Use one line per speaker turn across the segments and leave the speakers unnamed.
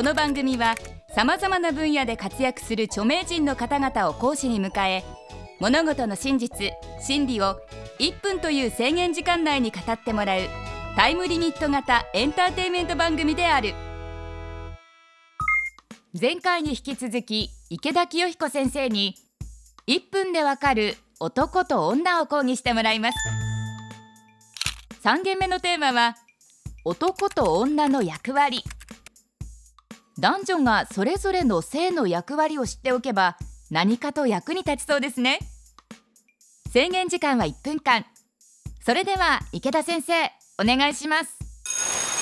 この番組はさまざまな分野で活躍する著名人の方々を講師に迎え物事の真実真理を1分という制限時間内に語ってもらうタイムリミット型エンターテインメント番組である。前回に引き続き池田清彦先生に1分でわかる男と女を講義してもらいます。3件目のテーマは男と女の役割。男女がそれぞれの性の役割を知っておけば何かと役に立ちそうですね。制限時間は1分間。それでは池田先生お願いします。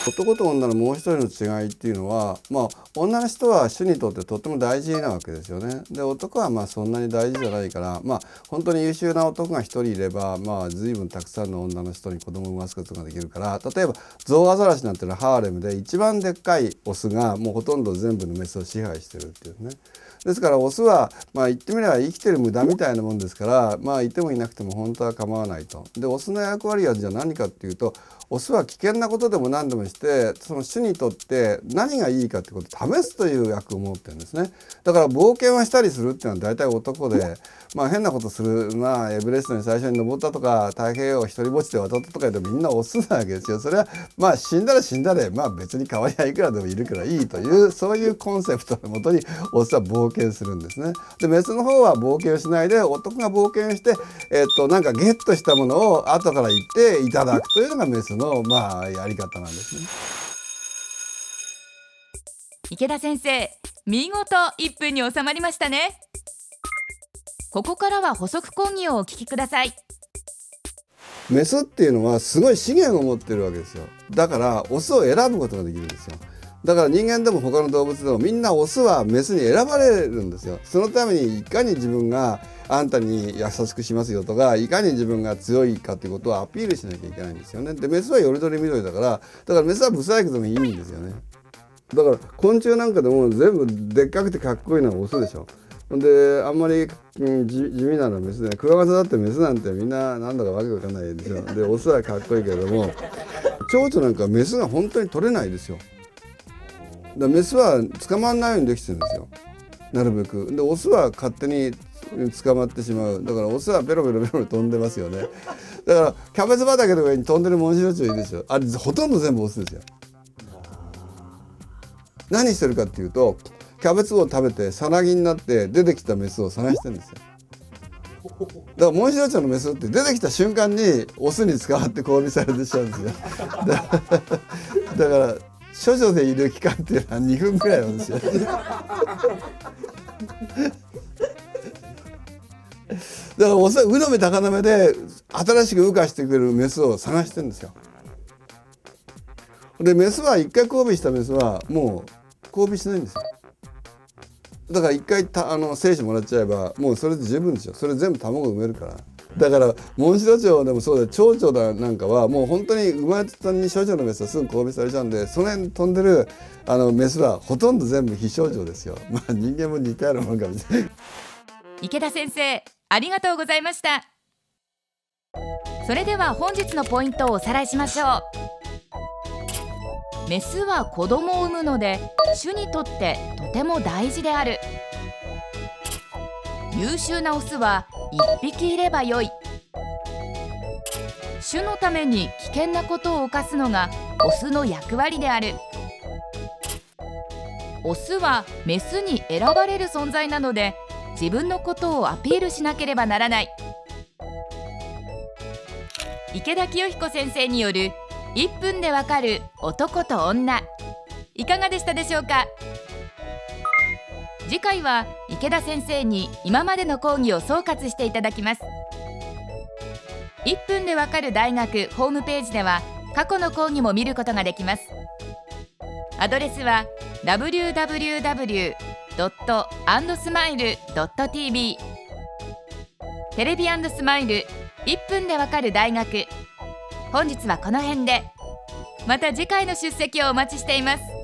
男と女のもう一人の違いっていうのは、まあ、女の人は主にとってとっても大事なわけですよね。で男はまあそんなに大事じゃないから、まあ、本当に優秀な男が一人いれば、まあ、随分たくさんの女の人に子供を産ますことができるから例えばゾウアザラシなんていうのはハーレムで一番でっかいオスがもうほとんど全部のメスを支配してるっていうね。ですからオスはまあ言ってみれば生きてる無駄みたいなもんですからまあいてもいなくても本当は構わないと。でオスの役割はじゃあ何かっていうとオスは危険なことでも何でもしてその種にとって何がいいかってことを試すという役を持ってるんですね。だから冒険はしたりするっていうのは大体男でまあ変なことするまあエベレストに最初に登ったとか太平洋を一人ぼっちで渡ったとか言うとみんなオスなわけですよ。それはまあ死んだら死んだでまあ別に代わりはいくらでもいるからいいというそういうコンセプトのもとにオスは冒険するんですね。でメスの方は冒険しないで男が冒険してえっとなんかゲットしたものを後から言っていただくというのがメスのまあやり方なんですね。
池田先生見事1分に収まりましたね。ここからは補足講義をお聞きください。
メスっていうのはすごい資源を持ってるわけですよ。だからオスを選ぶことができるんですよ。だから人間でも他の動物でもみんなオスはメスに選ばれるんですよ。そのためにいかに自分があんたに優しくしますよとかいかに自分が強いかということをアピールしなきゃいけないんですよね。でメスはよりどりみどりだからだからメスはブサイクでもいいんですよね。だから昆虫なんかでも全部でっかくてかっこいいのはオスでしょ。であんまり、うん、地味なのはメスでクワガタだってメスなんてみんななんだかわけわかんないですよ。でオスはかっこいいけれども蝶々なんかメスが本当に取れないですよ。だメスは捕まらないようにできてるんですよ。なるべく。でオスは勝手に捕まってしまう。だからオスはペロペロペロ飛んでますよね。だからキャベツ畑の上に飛んでるモンシロチョウいるでしょ。あれほとんど全部オスですよ。何してるかっていうとキャベツを食べてさなぎになって出てきたメスを探してるんですよ。だからモンシロチョウのメスって出てきた瞬間にオスに捕まって交尾されてしまうんですよ。だから処女でいる期間っていうのは2分ぐらいなんですよ。だからオスはうのめ高なめで新しく羽化してくれるメスを探してるんですよ。でメスは一回交尾したメスはもう交尾しないんですよ。だから一回たあの精子もらっちゃえばもうそれで十分ですよ。それ全部卵産めるから。だからモンシロチョウでもそうだ蝶々だなんかはもう本当に生まれた途端に少女のメスはすぐ交尾されちゃうんでその辺飛んでるあのメスはほとんど全部非症状ですよ。まあ人間も似たようなものかもしれない。
池田先生ありがとうございましたそれでは本日のポイントをおさらいしましょう。メスは子供を産むので種にとってとても大事である。優秀なオスは1匹いればよい。種のために危険なことを犯すのがオスの役割である。オスはメスに選ばれる存在なので自分のことをアピールしなければならない。池田清彦先生による1分でわかる男と女。いかがでしたでしょうか？次回は池田先生に今までの講義を総括していただきます。1分でわかる大学ホームページでは過去の講義も見ることができます。アドレスは www.andsmile.tv テレビスマイル1分でわかる大学。本日はこの辺で。また次回の出席をお待ちしています。